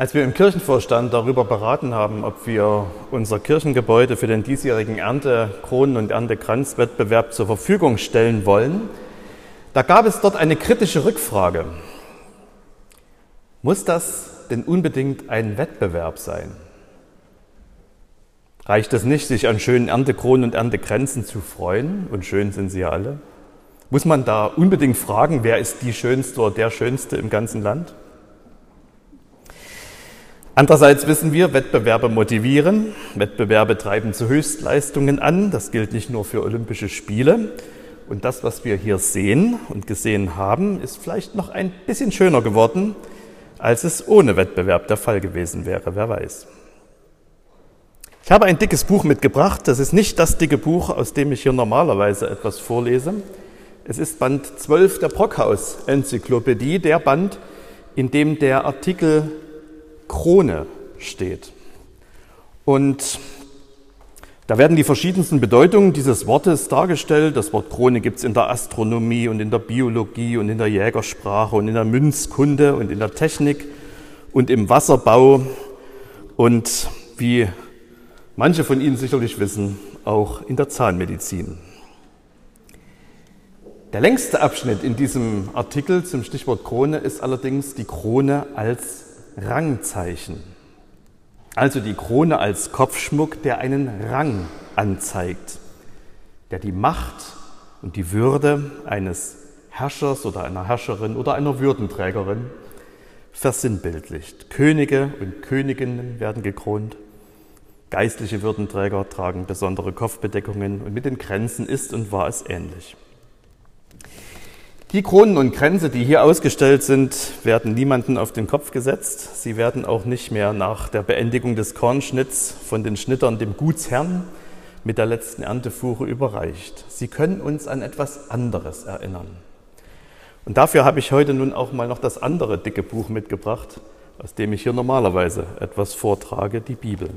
Als wir im Kirchenvorstand darüber beraten haben, ob wir unser Kirchengebäude für den diesjährigen Ernte, Kronen- und Erntekranzwettbewerb zur Verfügung stellen wollen, da gab es dort eine kritische Rückfrage. Muss das denn unbedingt ein Wettbewerb sein? Reicht es nicht, sich an schönen Erntekronen und Erntekränzen zu freuen? Und schön sind sie ja alle. Muss man da unbedingt fragen, wer ist die Schönste oder der Schönste im ganzen Land? Andererseits wissen wir, Wettbewerbe motivieren, Wettbewerbe treiben zu Höchstleistungen an. Das gilt nicht nur für Olympische Spiele. Und das, was wir hier sehen und gesehen haben, ist vielleicht noch ein bisschen schöner geworden, als es ohne Wettbewerb der Fall gewesen wäre, wer weiß. Ich habe ein dickes Buch mitgebracht. Das ist nicht das dicke Buch, aus dem ich hier normalerweise etwas vorlese. Es ist Band 12 der Brockhaus-Enzyklopädie, der Band, in dem der Artikel Krone steht. Und da werden die verschiedensten Bedeutungen dieses Wortes dargestellt. Das Wort Krone gibt es in der Astronomie und in der Biologie und in der Jägersprache und in der Münzkunde und in der Technik und im Wasserbau und wie manche von Ihnen sicherlich wissen, auch in der Zahnmedizin. Der längste Abschnitt in diesem Artikel zum Stichwort Krone ist allerdings die Krone als Rangzeichen. Also die Krone als Kopfschmuck, der einen Rang anzeigt, der die Macht und die Würde eines Herrschers oder einer Herrscherin oder einer Würdenträgerin versinnbildlicht. Könige und Königinnen werden gekront. Geistliche Würdenträger tragen besondere Kopfbedeckungen und mit den Kränzen ist und war es ähnlich. Die Kronen und Kränze, die hier ausgestellt sind, werden niemanden auf den Kopf gesetzt. Sie werden auch nicht mehr nach der Beendigung des Kornschnitts von den Schnittern dem Gutsherrn mit der letzten Erntefuhre überreicht. Sie können uns an etwas anderes erinnern. Und dafür habe ich heute nun auch mal noch das andere dicke Buch mitgebracht, aus dem ich hier normalerweise etwas vortrage, die Bibel.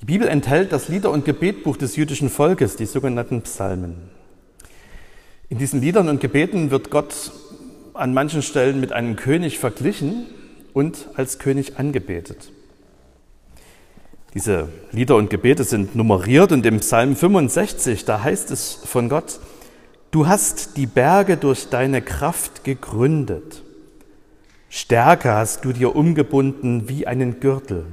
Die Bibel enthält das Lieder- und Gebetbuch des jüdischen Volkes, die sogenannten Psalmen. In diesen Liedern und Gebeten wird Gott an manchen Stellen mit einem König verglichen und als König angebetet. Diese Lieder und Gebete sind nummeriert und im Psalm 65, da heißt es von Gott, du hast die Berge durch deine Kraft gegründet. Stärke hast du dir umgebunden wie einen Gürtel.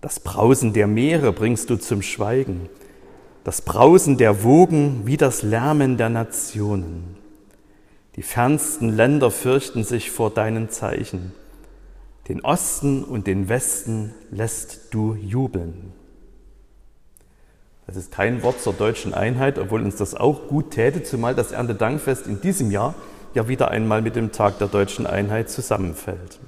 Das Brausen der Meere bringst du zum Schweigen das Brausen der Wogen wie das Lärmen der Nationen. Die fernsten Länder fürchten sich vor deinen Zeichen. Den Osten und den Westen lässt du jubeln. Das ist kein Wort zur deutschen Einheit, obwohl uns das auch gut täte, zumal das Erntedankfest in diesem Jahr ja wieder einmal mit dem Tag der deutschen Einheit zusammenfällt.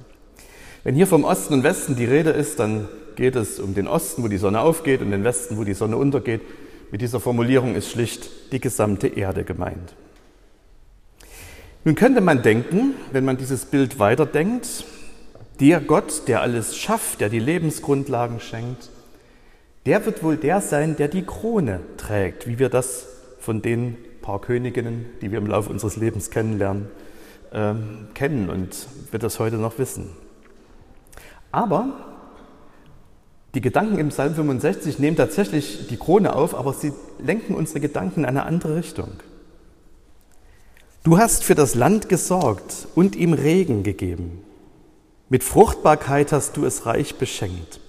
Wenn hier vom Osten und Westen die Rede ist, dann geht es um den Osten, wo die Sonne aufgeht, und den Westen, wo die Sonne untergeht. Mit dieser Formulierung ist schlicht die gesamte Erde gemeint. Nun könnte man denken, wenn man dieses Bild weiterdenkt, der Gott, der alles schafft, der die Lebensgrundlagen schenkt, der wird wohl der sein, der die Krone trägt, wie wir das von den paar Königinnen, die wir im Laufe unseres Lebens kennenlernen, äh, kennen und wird das heute noch wissen. Aber die Gedanken im Psalm 65 nehmen tatsächlich die Krone auf, aber sie lenken unsere Gedanken in eine andere Richtung. Du hast für das Land gesorgt und ihm Regen gegeben. Mit Fruchtbarkeit hast du es reich beschenkt.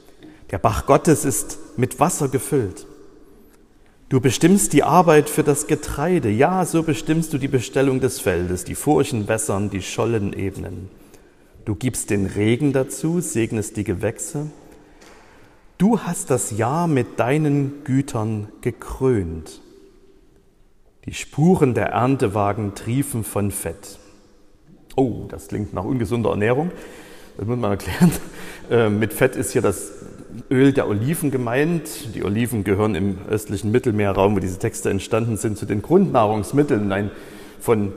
Der Bach Gottes ist mit Wasser gefüllt. Du bestimmst die Arbeit für das Getreide. Ja, so bestimmst du die Bestellung des Feldes, die Furchen wässern, die Schollen ebnen. Du gibst den Regen dazu, segnest die Gewächse. Du hast das Jahr mit deinen Gütern gekrönt. Die Spuren der Erntewagen triefen von Fett. Oh, das klingt nach ungesunder Ernährung. Das muss man erklären. Äh, mit Fett ist hier das Öl der Oliven gemeint. Die Oliven gehören im östlichen Mittelmeerraum, wo diese Texte entstanden sind, zu den Grundnahrungsmitteln. Ein von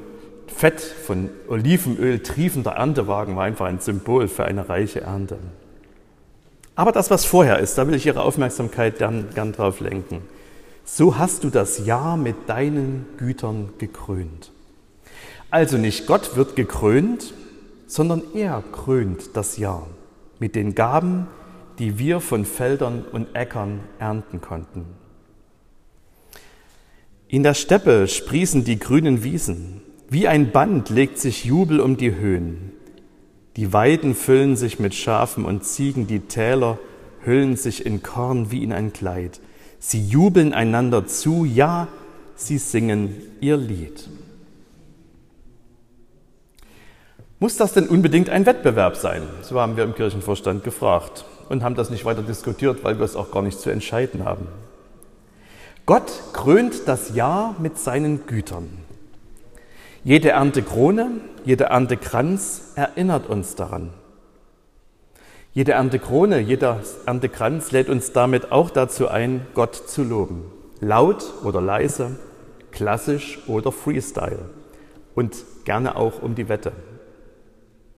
Fett, von Olivenöl triefender Erntewagen war einfach ein Symbol für eine reiche Ernte. Aber das, was vorher ist, da will ich Ihre Aufmerksamkeit gern, gern drauf lenken. So hast du das Jahr mit deinen Gütern gekrönt. Also nicht Gott wird gekrönt, sondern er krönt das Jahr. mit den Gaben, die wir von Feldern und Äckern ernten konnten. In der Steppe sprießen die grünen Wiesen, wie ein Band legt sich Jubel um die Höhen. Die Weiden füllen sich mit Schafen und Ziegen, die Täler hüllen sich in Korn wie in ein Kleid. Sie jubeln einander zu, ja, sie singen ihr Lied. Muss das denn unbedingt ein Wettbewerb sein? So haben wir im Kirchenvorstand gefragt und haben das nicht weiter diskutiert, weil wir es auch gar nicht zu entscheiden haben. Gott krönt das Jahr mit seinen Gütern. Jede Erntekrone, jeder Erntekranz erinnert uns daran. Jede Erntekrone, jeder Erntekranz lädt uns damit auch dazu ein, Gott zu loben. Laut oder leise, klassisch oder Freestyle und gerne auch um die Wette.